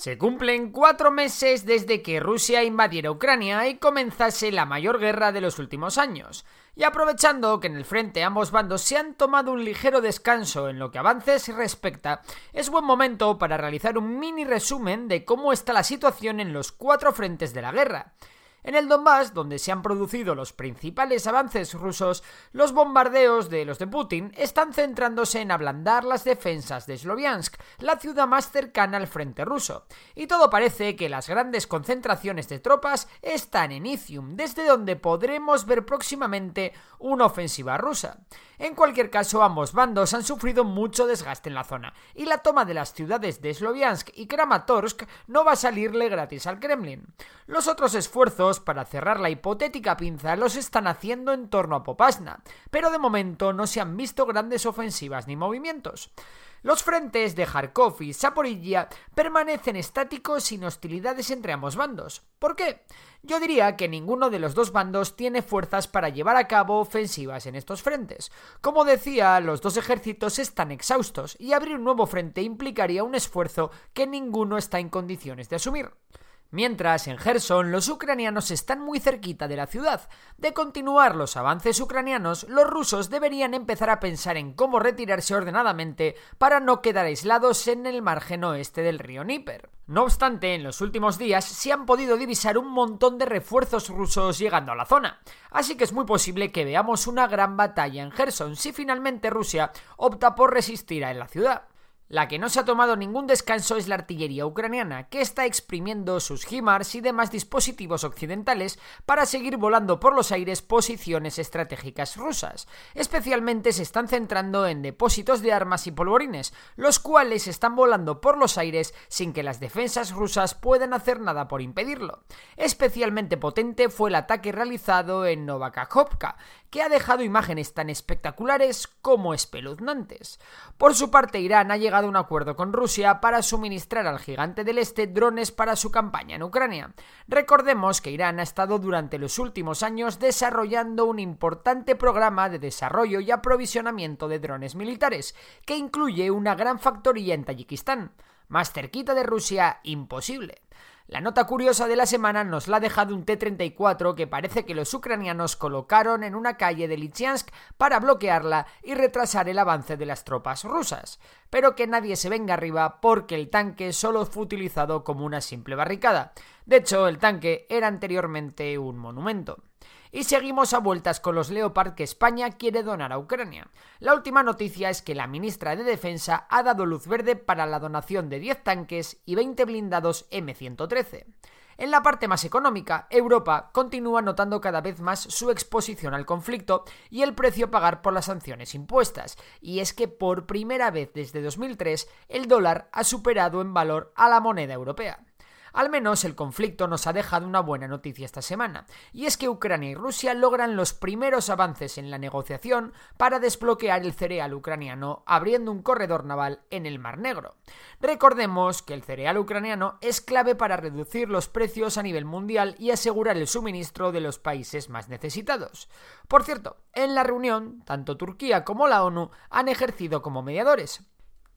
Se cumplen cuatro meses desde que Rusia invadiera Ucrania y comenzase la mayor guerra de los últimos años. Y aprovechando que en el frente ambos bandos se han tomado un ligero descanso en lo que avances respecta, es buen momento para realizar un mini resumen de cómo está la situación en los cuatro frentes de la guerra. En el Donbass, donde se han producido los principales avances rusos, los bombardeos de los de Putin están centrándose en ablandar las defensas de Sloviansk, la ciudad más cercana al frente ruso. Y todo parece que las grandes concentraciones de tropas están en Izium, desde donde podremos ver próximamente una ofensiva rusa. En cualquier caso, ambos bandos han sufrido mucho desgaste en la zona, y la toma de las ciudades de Sloviansk y Kramatorsk no va a salirle gratis al Kremlin. Los otros esfuerzos para cerrar la hipotética pinza los están haciendo en torno a Popasna, pero de momento no se han visto grandes ofensivas ni movimientos. Los frentes de Kharkov y Zaporilla permanecen estáticos sin hostilidades entre ambos bandos. ¿Por qué? Yo diría que ninguno de los dos bandos tiene fuerzas para llevar a cabo ofensivas en estos frentes. Como decía, los dos ejércitos están exhaustos y abrir un nuevo frente implicaría un esfuerzo que ninguno está en condiciones de asumir. Mientras, en Gerson, los ucranianos están muy cerquita de la ciudad. De continuar los avances ucranianos, los rusos deberían empezar a pensar en cómo retirarse ordenadamente para no quedar aislados en el margen oeste del río Níper. No obstante, en los últimos días se han podido divisar un montón de refuerzos rusos llegando a la zona, así que es muy posible que veamos una gran batalla en Gerson si finalmente Rusia opta por resistir a la ciudad. La que no se ha tomado ningún descanso es la artillería ucraniana, que está exprimiendo sus HIMARS y demás dispositivos occidentales para seguir volando por los aires posiciones estratégicas rusas. Especialmente se están centrando en depósitos de armas y polvorines, los cuales están volando por los aires sin que las defensas rusas puedan hacer nada por impedirlo. Especialmente potente fue el ataque realizado en Novakakhovka, que ha dejado imágenes tan espectaculares como espeluznantes. Por su parte, Irán ha llegado a un acuerdo con Rusia para suministrar al gigante del Este drones para su campaña en Ucrania. Recordemos que Irán ha estado durante los últimos años desarrollando un importante programa de desarrollo y aprovisionamiento de drones militares, que incluye una gran factoría en Tayikistán. Más cerquita de Rusia, imposible. La nota curiosa de la semana nos la ha dejado un T-34 que parece que los ucranianos colocaron en una calle de Lysychansk para bloquearla y retrasar el avance de las tropas rusas, pero que nadie se venga arriba porque el tanque solo fue utilizado como una simple barricada. De hecho, el tanque era anteriormente un monumento. Y seguimos a vueltas con los Leopard que España quiere donar a Ucrania. La última noticia es que la ministra de Defensa ha dado luz verde para la donación de 10 tanques y 20 blindados M113. En la parte más económica, Europa continúa notando cada vez más su exposición al conflicto y el precio a pagar por las sanciones impuestas, y es que por primera vez desde 2003 el dólar ha superado en valor a la moneda europea. Al menos el conflicto nos ha dejado una buena noticia esta semana, y es que Ucrania y Rusia logran los primeros avances en la negociación para desbloquear el cereal ucraniano abriendo un corredor naval en el Mar Negro. Recordemos que el cereal ucraniano es clave para reducir los precios a nivel mundial y asegurar el suministro de los países más necesitados. Por cierto, en la reunión, tanto Turquía como la ONU han ejercido como mediadores,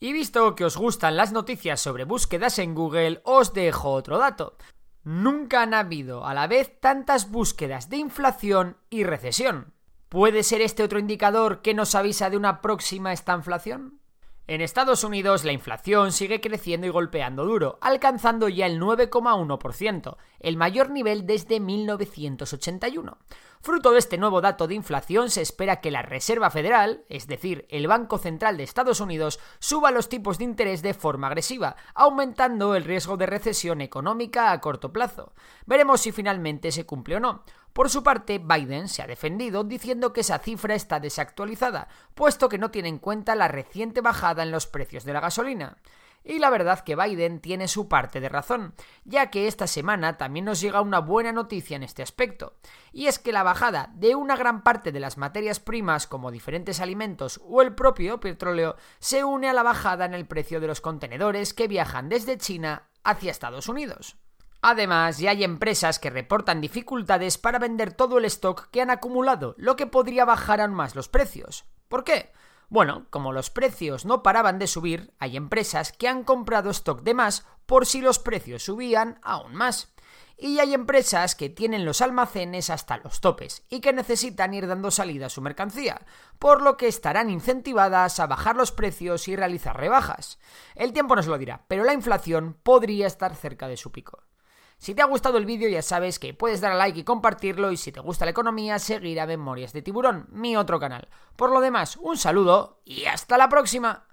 y visto que os gustan las noticias sobre búsquedas en Google, os dejo otro dato. Nunca han habido a la vez tantas búsquedas de inflación y recesión. ¿Puede ser este otro indicador que nos avisa de una próxima estanflación? En Estados Unidos la inflación sigue creciendo y golpeando duro, alcanzando ya el 9,1%, el mayor nivel desde 1981. Fruto de este nuevo dato de inflación se espera que la Reserva Federal, es decir, el Banco Central de Estados Unidos, suba los tipos de interés de forma agresiva, aumentando el riesgo de recesión económica a corto plazo. Veremos si finalmente se cumple o no. Por su parte, Biden se ha defendido diciendo que esa cifra está desactualizada, puesto que no tiene en cuenta la reciente bajada en los precios de la gasolina. Y la verdad que Biden tiene su parte de razón, ya que esta semana también nos llega una buena noticia en este aspecto, y es que la bajada de una gran parte de las materias primas como diferentes alimentos o el propio petróleo se une a la bajada en el precio de los contenedores que viajan desde China hacia Estados Unidos. Además, ya hay empresas que reportan dificultades para vender todo el stock que han acumulado, lo que podría bajar aún más los precios. ¿Por qué? Bueno, como los precios no paraban de subir, hay empresas que han comprado stock de más por si los precios subían aún más. Y hay empresas que tienen los almacenes hasta los topes y que necesitan ir dando salida a su mercancía, por lo que estarán incentivadas a bajar los precios y realizar rebajas. El tiempo nos lo dirá, pero la inflación podría estar cerca de su pico. Si te ha gustado el vídeo ya sabes que puedes dar a like y compartirlo y si te gusta la economía seguir a Memorias de Tiburón, mi otro canal. Por lo demás, un saludo y hasta la próxima.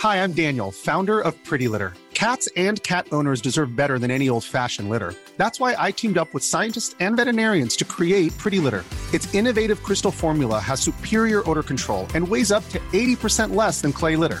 Hi, I'm Daniel, founder of Pretty Litter. Cats and cat owners deserve better than any old-fashioned litter. That's why I teamed up with scientists and veterinarians to create Pretty Litter. Its innovative crystal formula has superior odor control and weighs up to 80% less than clay litter.